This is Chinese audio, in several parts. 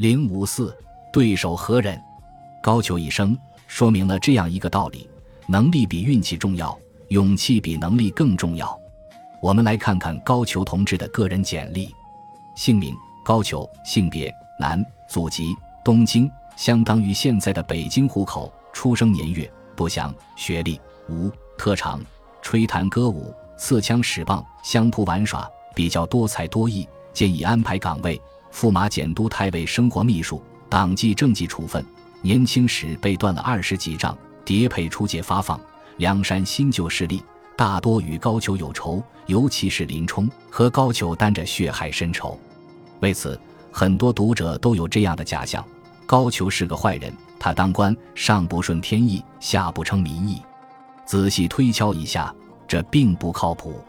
零五四，对手何人？高俅一生说明了这样一个道理：能力比运气重要，勇气比能力更重要。我们来看看高俅同志的个人简历：姓名高俅，性别男，祖籍东京，相当于现在的北京户口。出生年月不详，学历无，特长吹弹歌舞、刺枪使棒、相扑玩耍，比较多才多艺。建议安排岗位：驸马检都太尉生活秘书、党纪政纪处分。年轻时被断了二十几丈，叠配出界发放。梁山新旧势力大多与高俅有仇，尤其是林冲和高俅担着血海深仇。为此，很多读者都有这样的假象：高俅是个坏人，他当官上不顺天意，下不称民意。仔细推敲一下，这并不靠谱。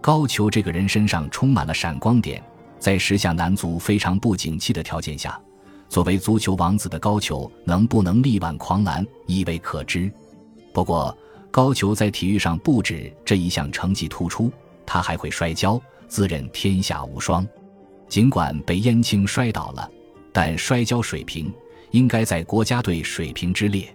高俅这个人身上充满了闪光点，在时下男足非常不景气的条件下。作为足球王子的高俅，能不能力挽狂澜，亦未可知。不过，高俅在体育上不止这一项成绩突出，他还会摔跤，自认天下无双。尽管被燕青摔倒了，但摔跤水平应该在国家队水平之列。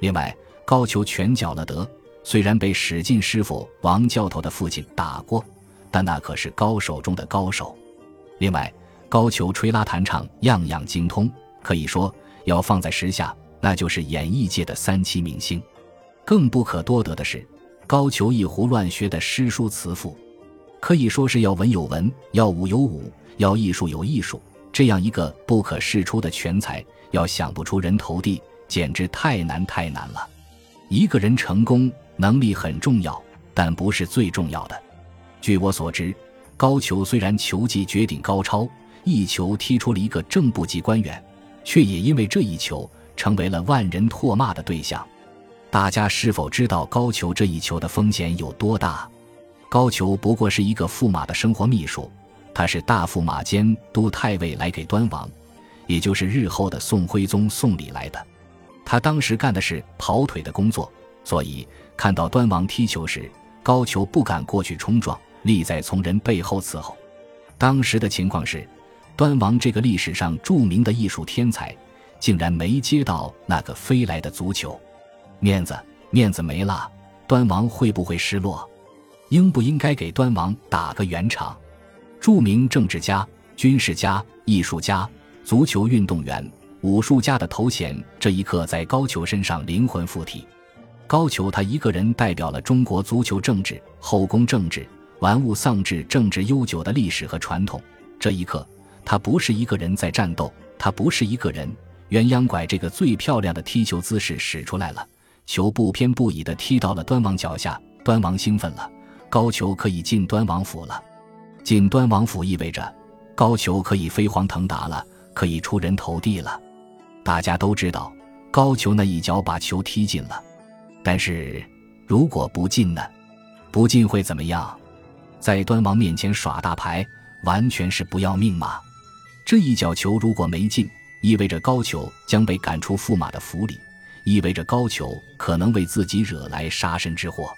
另外，高俅拳脚了得，虽然被史进师傅王教头的父亲打过，但那可是高手中的高手。另外，高俅吹拉弹唱样样精通，可以说要放在时下，那就是演艺界的三栖明星。更不可多得的是，高俅一胡乱学的诗书词赋，可以说是要文有文，要武有武，要艺术有艺术。这样一个不可世出的全才，要想不出人头地，简直太难太难了。一个人成功，能力很重要，但不是最重要的。据我所知，高俅虽然球技绝顶高超。一球踢出了一个正部级官员，却也因为这一球成为了万人唾骂的对象。大家是否知道高俅这一球的风险有多大？高俅不过是一个驸马的生活秘书，他是大驸马监督太尉来给端王，也就是日后的宋徽宗送礼来的。他当时干的是跑腿的工作，所以看到端王踢球时，高俅不敢过去冲撞，立在从人背后伺候。当时的情况是。端王这个历史上著名的艺术天才，竟然没接到那个飞来的足球，面子面子没了，端王会不会失落？应不应该给端王打个圆场？著名政治家、军事家、艺术家、足球运动员、武术家的头衔，这一刻在高俅身上灵魂附体。高俅他一个人代表了中国足球政治、后宫政治、玩物丧志政治悠久的历史和传统。这一刻。他不是一个人在战斗，他不是一个人。鸳鸯拐这个最漂亮的踢球姿势使出来了，球不偏不倚地踢到了端王脚下。端王兴奋了，高俅可以进端王府了。进端王府意味着高俅可以飞黄腾达了，可以出人头地了。大家都知道，高俅那一脚把球踢进了。但是如果不进呢？不进会怎么样？在端王面前耍大牌，完全是不要命吗？这一脚球如果没进，意味着高俅将被赶出驸马的府里，意味着高俅可能为自己惹来杀身之祸。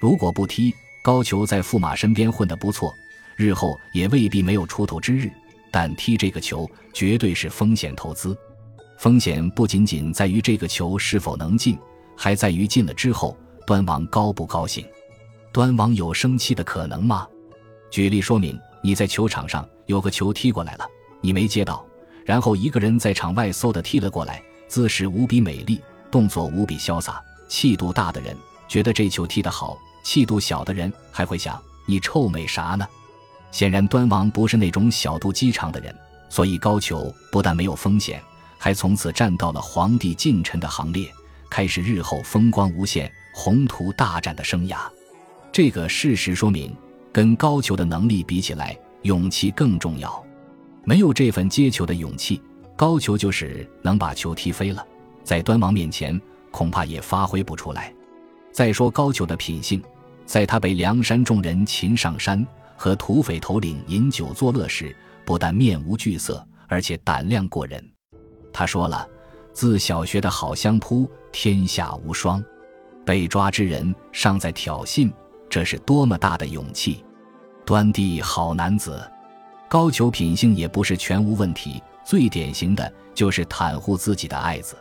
如果不踢，高俅在驸马身边混得不错，日后也未必没有出头之日。但踢这个球绝对是风险投资，风险不仅仅在于这个球是否能进，还在于进了之后端王高不高兴。端王有生气的可能吗？举例说明：你在球场上有个球踢过来了。你没接到，然后一个人在场外嗖的踢了过来，姿势无比美丽，动作无比潇洒，气度大的人觉得这球踢得好，气度小的人还会想你臭美啥呢？显然端王不是那种小肚鸡肠的人，所以高俅不但没有风险，还从此站到了皇帝近臣的行列，开始日后风光无限、宏图大展的生涯。这个事实说明，跟高俅的能力比起来，勇气更重要。没有这份接球的勇气，高俅就是能把球踢飞了，在端王面前恐怕也发挥不出来。再说高俅的品性，在他被梁山众人擒上山，和土匪头领饮酒作乐时，不但面无惧色，而且胆量过人。他说了：“自小学的好相扑，天下无双。”被抓之人尚在挑衅，这是多么大的勇气！端地好男子。高俅品性也不是全无问题，最典型的就是袒护自己的爱子。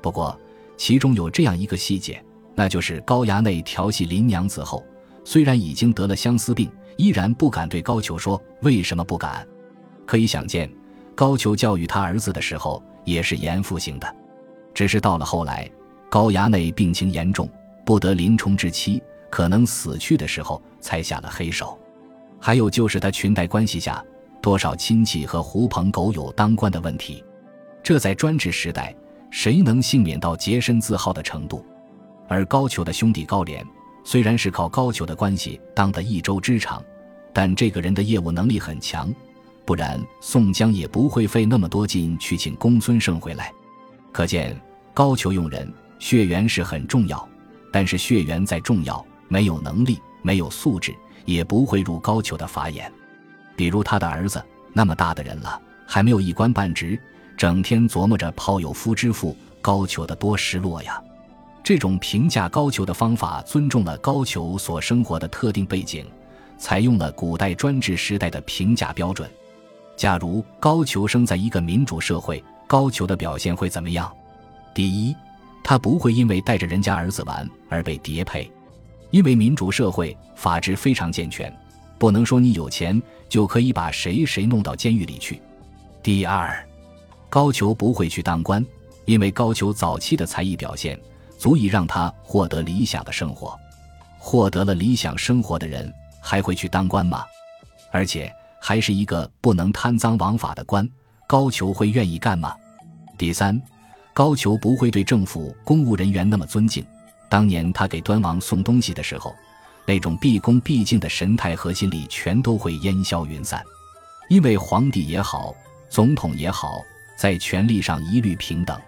不过，其中有这样一个细节，那就是高衙内调戏林娘子后，虽然已经得了相思病，依然不敢对高俅说为什么不敢。可以想见，高俅教育他儿子的时候也是严父型的，只是到了后来，高衙内病情严重，不得临终之期，可能死去的时候才下了黑手。还有就是他裙带关系下，多少亲戚和狐朋狗友当官的问题，这在专制时代，谁能幸免到洁身自好的程度？而高俅的兄弟高廉，虽然是靠高俅的关系当的一州之长，但这个人的业务能力很强。不然，宋江也不会费那么多劲去请公孙胜回来。可见高俅用人，血缘是很重要。但是血缘再重要，没有能力、没有素质，也不会入高俅的法眼。比如他的儿子，那么大的人了，还没有一官半职，整天琢磨着抛有夫之妇，高俅的多失落呀。这种评价高俅的方法，尊重了高俅所生活的特定背景，采用了古代专制时代的评价标准。假如高俅生在一个民主社会，高俅的表现会怎么样？第一，他不会因为带着人家儿子玩而被叠配，因为民主社会法制非常健全，不能说你有钱就可以把谁谁弄到监狱里去。第二，高俅不会去当官，因为高俅早期的才艺表现足以让他获得理想的生活。获得了理想生活的人还会去当官吗？而且。还是一个不能贪赃枉法的官，高俅会愿意干吗？第三，高俅不会对政府公务人员那么尊敬。当年他给端王送东西的时候，那种毕恭毕敬的神态和心理全都会烟消云散。因为皇帝也好，总统也好，在权力上一律平等。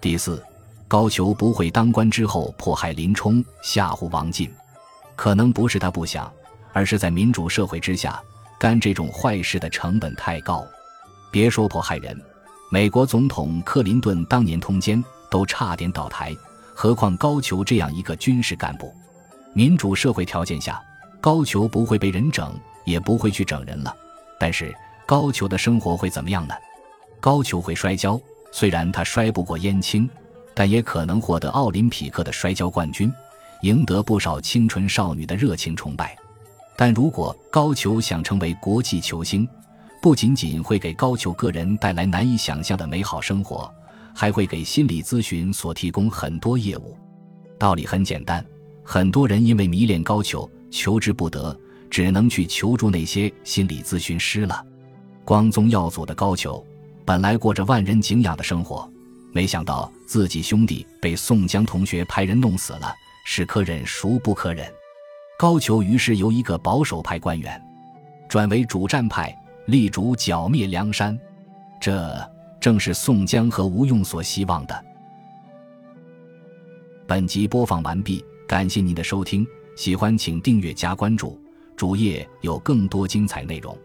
第四，高俅不会当官之后迫害林冲、吓唬王进，可能不是他不想，而是在民主社会之下。干这种坏事的成本太高，别说迫害人，美国总统克林顿当年通奸都差点倒台，何况高俅这样一个军事干部？民主社会条件下，高俅不会被人整，也不会去整人了。但是高俅的生活会怎么样呢？高俅会摔跤，虽然他摔不过燕青，但也可能获得奥林匹克的摔跤冠军，赢得不少清纯少女的热情崇拜。但如果高俅想成为国际球星，不仅仅会给高俅个人带来难以想象的美好生活，还会给心理咨询所提供很多业务。道理很简单，很多人因为迷恋高俅，求之不得，只能去求助那些心理咨询师了。光宗耀祖的高俅，本来过着万人敬仰的生活，没想到自己兄弟被宋江同学派人弄死了，是可忍孰不可忍。高俅于是由一个保守派官员，转为主战派，力主剿灭梁山，这正是宋江和吴用所希望的。本集播放完毕，感谢您的收听，喜欢请订阅加关注，主页有更多精彩内容。